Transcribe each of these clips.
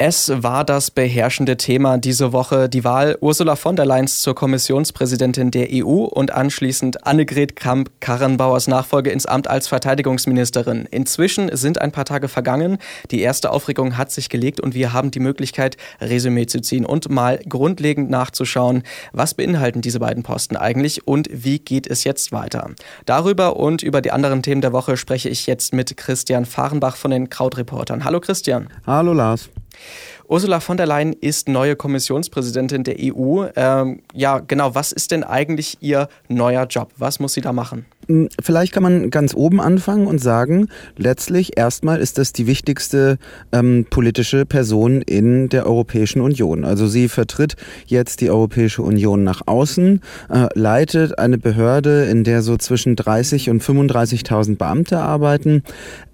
Es war das beherrschende Thema diese Woche, die Wahl Ursula von der Leyen zur Kommissionspräsidentin der EU und anschließend Annegret Kramp-Karrenbauers Nachfolge ins Amt als Verteidigungsministerin. Inzwischen sind ein paar Tage vergangen, die erste Aufregung hat sich gelegt und wir haben die Möglichkeit, Resümee zu ziehen und mal grundlegend nachzuschauen, was beinhalten diese beiden Posten eigentlich und wie geht es jetzt weiter. Darüber und über die anderen Themen der Woche spreche ich jetzt mit Christian Fahrenbach von den Krautreportern. Hallo Christian. Hallo Lars. Ursula von der Leyen ist neue Kommissionspräsidentin der EU. Ähm, ja, genau, was ist denn eigentlich ihr neuer Job? Was muss sie da machen? Hm, vielleicht kann man ganz oben anfangen und sagen, letztlich erstmal ist das die wichtigste ähm, politische Person in der Europäischen Union. Also sie vertritt jetzt die Europäische Union nach außen, äh, leitet eine Behörde, in der so zwischen 30 und 35.000 Beamte arbeiten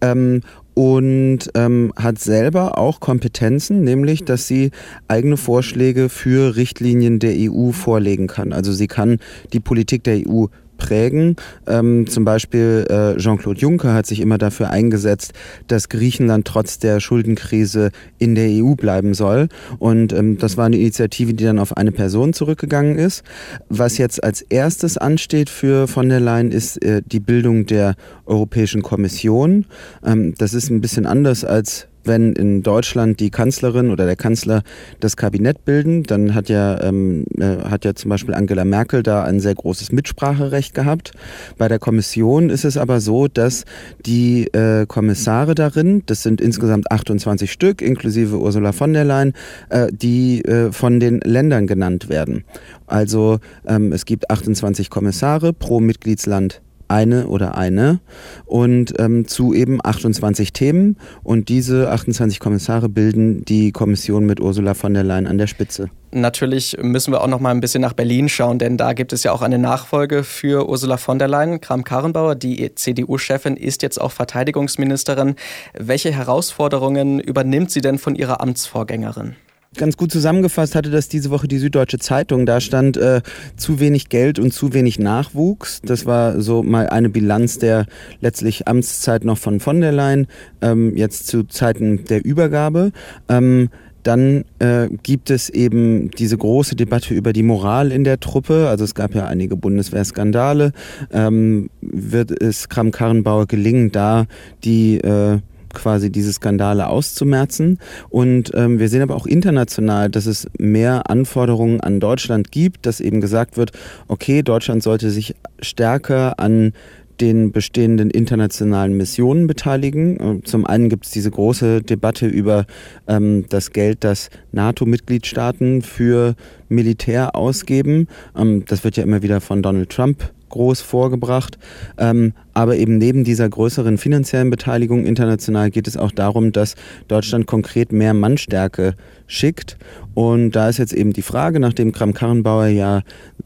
ähm, und ähm, hat selber auch Kompetenzen, nämlich dass sie eigene Vorschläge für Richtlinien der EU vorlegen kann. Also sie kann die Politik der EU prägen. Ähm, zum Beispiel äh, Jean-Claude Juncker hat sich immer dafür eingesetzt, dass Griechenland trotz der Schuldenkrise in der EU bleiben soll. Und ähm, das war eine Initiative, die dann auf eine Person zurückgegangen ist. Was jetzt als erstes ansteht für von der Leyen ist äh, die Bildung der Europäischen Kommission. Ähm, das ist ein bisschen anders als wenn in Deutschland die Kanzlerin oder der Kanzler das Kabinett bilden, dann hat ja, ähm, äh, hat ja zum Beispiel Angela Merkel da ein sehr großes Mitspracherecht gehabt. Bei der Kommission ist es aber so, dass die äh, Kommissare darin, das sind insgesamt 28 Stück, inklusive Ursula von der Leyen, äh, die äh, von den Ländern genannt werden. Also ähm, es gibt 28 Kommissare pro Mitgliedsland eine oder eine und ähm, zu eben 28 Themen und diese 28 Kommissare bilden die Kommission mit Ursula von der Leyen an der Spitze. Natürlich müssen wir auch noch mal ein bisschen nach Berlin schauen, denn da gibt es ja auch eine Nachfolge für Ursula von der Leyen. Kram-Karrenbauer, die CDU-Chefin, ist jetzt auch Verteidigungsministerin. Welche Herausforderungen übernimmt sie denn von ihrer Amtsvorgängerin? Ganz gut zusammengefasst hatte das diese Woche die Süddeutsche Zeitung. Da stand äh, zu wenig Geld und zu wenig Nachwuchs. Das war so mal eine Bilanz der letztlich Amtszeit noch von von der Leyen, ähm, jetzt zu Zeiten der Übergabe. Ähm, dann äh, gibt es eben diese große Debatte über die Moral in der Truppe. Also es gab ja einige Bundeswehrskandale. Ähm, wird es Kram-Karrenbauer gelingen, da die äh, quasi diese Skandale auszumerzen. Und ähm, wir sehen aber auch international, dass es mehr Anforderungen an Deutschland gibt, dass eben gesagt wird, okay, Deutschland sollte sich stärker an den bestehenden internationalen Missionen beteiligen. Äh, zum einen gibt es diese große Debatte über ähm, das Geld, das NATO-Mitgliedstaaten für Militär ausgeben. Ähm, das wird ja immer wieder von Donald Trump groß vorgebracht. Ähm, aber eben neben dieser größeren finanziellen Beteiligung international geht es auch darum, dass Deutschland konkret mehr Mannstärke schickt. Und da ist jetzt eben die Frage, nachdem Kram-Karrenbauer ja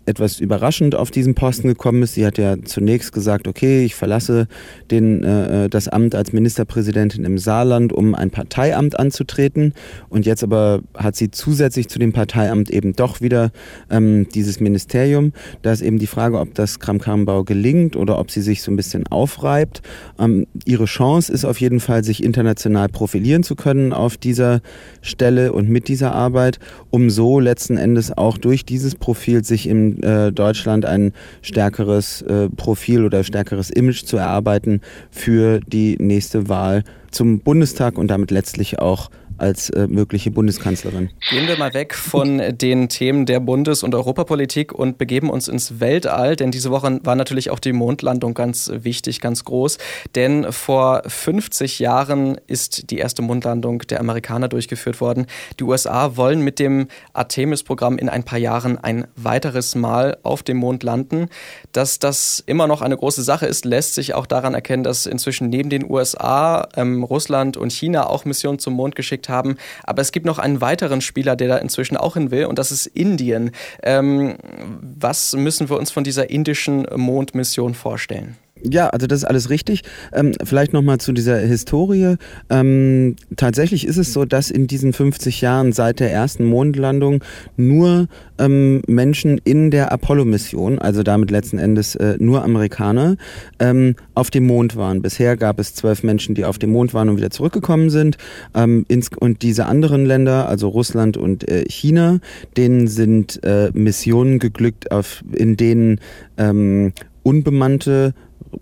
etwas überraschend auf diesen Posten gekommen ist. Sie hat ja zunächst gesagt, okay, ich verlasse den, äh, äh, das Amt als Ministerpräsidentin im Saarland, um ein Parteiamt anzutreten. Und jetzt aber hat sie zusätzlich zu dem Parteiamt eben doch wieder ähm, dieses Ministerium. Da ist eben die Frage, ob das Kram-Karrenbauer gelingt oder ob sie sich so ein bisschen aufreibt. Ähm, ihre Chance ist auf jeden Fall, sich international profilieren zu können auf dieser Stelle und mit dieser Arbeit, um so letzten Endes auch durch dieses Profil sich in äh, Deutschland ein stärkeres äh, Profil oder stärkeres Image zu erarbeiten für die nächste Wahl zum Bundestag und damit letztlich auch als äh, mögliche Bundeskanzlerin. Gehen wir mal weg von den Themen der Bundes- und Europapolitik und begeben uns ins Weltall, denn diese Woche war natürlich auch die Mondlandung ganz wichtig, ganz groß. Denn vor 50 Jahren ist die erste Mondlandung der Amerikaner durchgeführt worden. Die USA wollen mit dem Artemis-Programm in ein paar Jahren ein weiteres Mal auf dem Mond landen. Dass das immer noch eine große Sache ist, lässt sich auch daran erkennen, dass inzwischen neben den USA ähm, Russland und China auch Missionen zum Mond geschickt haben. Aber es gibt noch einen weiteren Spieler, der da inzwischen auch hin will, und das ist Indien. Ähm, was müssen wir uns von dieser indischen Mondmission vorstellen? Ja, also das ist alles richtig. Ähm, vielleicht nochmal zu dieser Historie. Ähm, tatsächlich ist es so, dass in diesen 50 Jahren seit der ersten Mondlandung nur ähm, Menschen in der Apollo-Mission, also damit letzten Endes äh, nur Amerikaner, ähm, auf dem Mond waren. Bisher gab es zwölf Menschen, die auf dem Mond waren und wieder zurückgekommen sind. Ähm, ins, und diese anderen Länder, also Russland und äh, China, denen sind äh, Missionen geglückt, auf, in denen ähm, unbemannte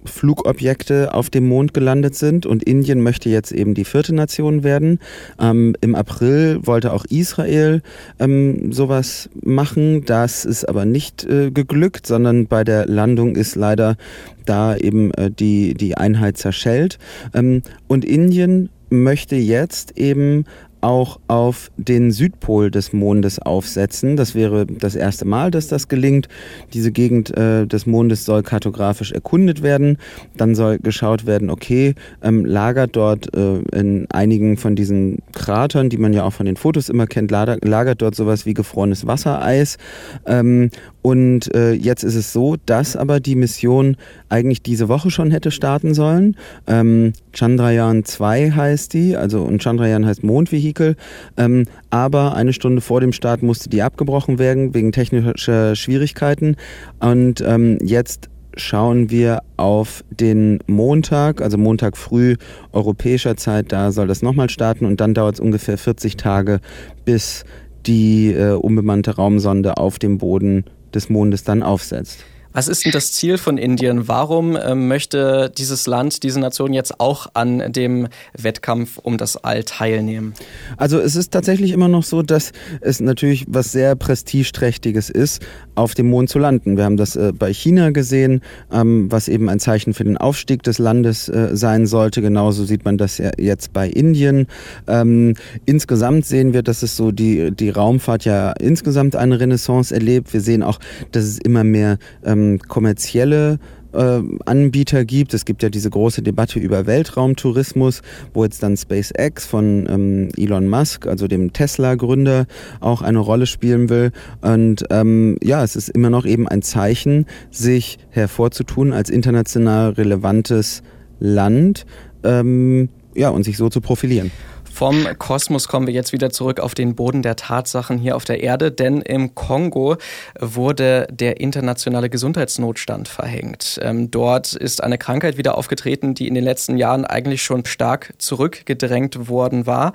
Flugobjekte auf dem Mond gelandet sind und Indien möchte jetzt eben die vierte Nation werden. Ähm, Im April wollte auch Israel ähm, sowas machen. Das ist aber nicht äh, geglückt, sondern bei der Landung ist leider da eben äh, die, die Einheit zerschellt. Ähm, und Indien möchte jetzt eben auch auf den Südpol des Mondes aufsetzen. Das wäre das erste Mal, dass das gelingt. Diese Gegend äh, des Mondes soll kartografisch erkundet werden. Dann soll geschaut werden, okay, ähm, lagert dort äh, in einigen von diesen Kratern, die man ja auch von den Fotos immer kennt, lagert, dort sowas wie gefrorenes Wassereis. Ähm, und äh, jetzt ist es so, dass aber die Mission eigentlich diese Woche schon hätte starten sollen. Ähm, Chandrayaan 2 heißt die, also und Chandrayaan heißt Mondvehikel. Ähm, aber eine Stunde vor dem Start musste die abgebrochen werden wegen technischer Schwierigkeiten. Und ähm, jetzt schauen wir auf den Montag, also Montag früh europäischer Zeit, da soll das nochmal starten und dann dauert es ungefähr 40 Tage, bis die äh, unbemannte Raumsonde auf dem Boden des Mondes dann aufsetzt. Was ist denn das Ziel von Indien? Warum äh, möchte dieses Land, diese Nation jetzt auch an dem Wettkampf um das All teilnehmen? Also es ist tatsächlich immer noch so, dass es natürlich was sehr prestigeträchtiges ist, auf dem Mond zu landen. Wir haben das äh, bei China gesehen, ähm, was eben ein Zeichen für den Aufstieg des Landes äh, sein sollte. Genauso sieht man das ja jetzt bei Indien. Ähm, insgesamt sehen wir, dass es so die, die Raumfahrt ja insgesamt eine Renaissance erlebt. Wir sehen auch, dass es immer mehr ähm, kommerzielle äh, Anbieter gibt. Es gibt ja diese große Debatte über Weltraumtourismus, wo jetzt dann SpaceX von ähm, Elon Musk, also dem Tesla-Gründer, auch eine Rolle spielen will. Und ähm, ja, es ist immer noch eben ein Zeichen, sich hervorzutun als international relevantes Land. Ähm, ja, und sich so zu profilieren. Vom Kosmos kommen wir jetzt wieder zurück auf den Boden der Tatsachen hier auf der Erde, denn im Kongo wurde der internationale Gesundheitsnotstand verhängt. Ähm, dort ist eine Krankheit wieder aufgetreten, die in den letzten Jahren eigentlich schon stark zurückgedrängt worden war.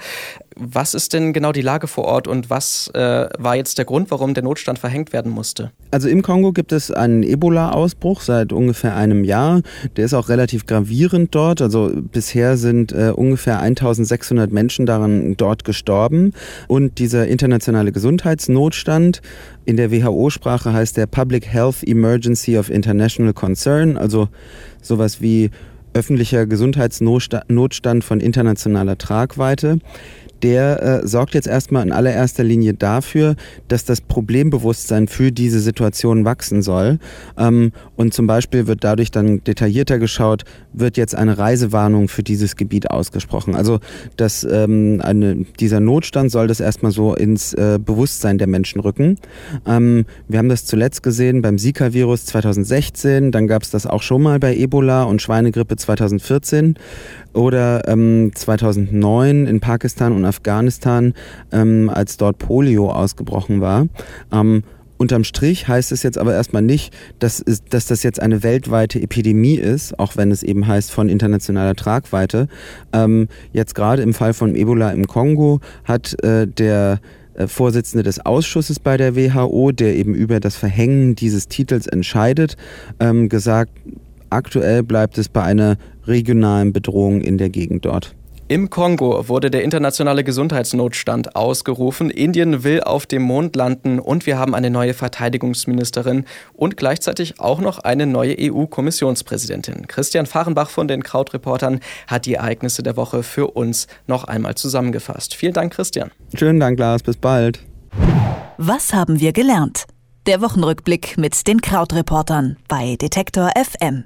Was ist denn genau die Lage vor Ort und was äh, war jetzt der Grund, warum der Notstand verhängt werden musste? Also im Kongo gibt es einen Ebola-Ausbruch seit ungefähr einem Jahr. Der ist auch relativ gravierend dort. Also bisher sind äh, ungefähr 1600 Menschen daran dort gestorben. Und dieser internationale Gesundheitsnotstand in der WHO-Sprache heißt der Public Health Emergency of International Concern, also sowas wie öffentlicher Gesundheitsnotstand von internationaler Tragweite der äh, sorgt jetzt erstmal in allererster Linie dafür, dass das Problembewusstsein für diese Situation wachsen soll. Ähm, und zum Beispiel wird dadurch dann detaillierter geschaut, wird jetzt eine Reisewarnung für dieses Gebiet ausgesprochen. Also dass ähm, eine, dieser Notstand soll das erstmal so ins äh, Bewusstsein der Menschen rücken. Ähm, wir haben das zuletzt gesehen beim Zika-Virus 2016, dann gab es das auch schon mal bei Ebola und Schweinegrippe 2014 oder ähm, 2009 in Pakistan und Afghanistan, ähm, als dort Polio ausgebrochen war. Ähm, Unterm Strich heißt es jetzt aber erstmal nicht, dass, dass das jetzt eine weltweite Epidemie ist, auch wenn es eben heißt von internationaler Tragweite. Ähm, jetzt gerade im Fall von Ebola im Kongo hat äh, der äh, Vorsitzende des Ausschusses bei der WHO, der eben über das Verhängen dieses Titels entscheidet, ähm, gesagt, aktuell bleibt es bei einer regionalen Bedrohung in der Gegend dort. Im Kongo wurde der internationale Gesundheitsnotstand ausgerufen. Indien will auf dem Mond landen und wir haben eine neue Verteidigungsministerin und gleichzeitig auch noch eine neue EU-Kommissionspräsidentin. Christian Fahrenbach von den Krautreportern hat die Ereignisse der Woche für uns noch einmal zusammengefasst. Vielen Dank, Christian. Schönen Dank, Lars. Bis bald. Was haben wir gelernt? Der Wochenrückblick mit den Krautreportern bei Detektor FM.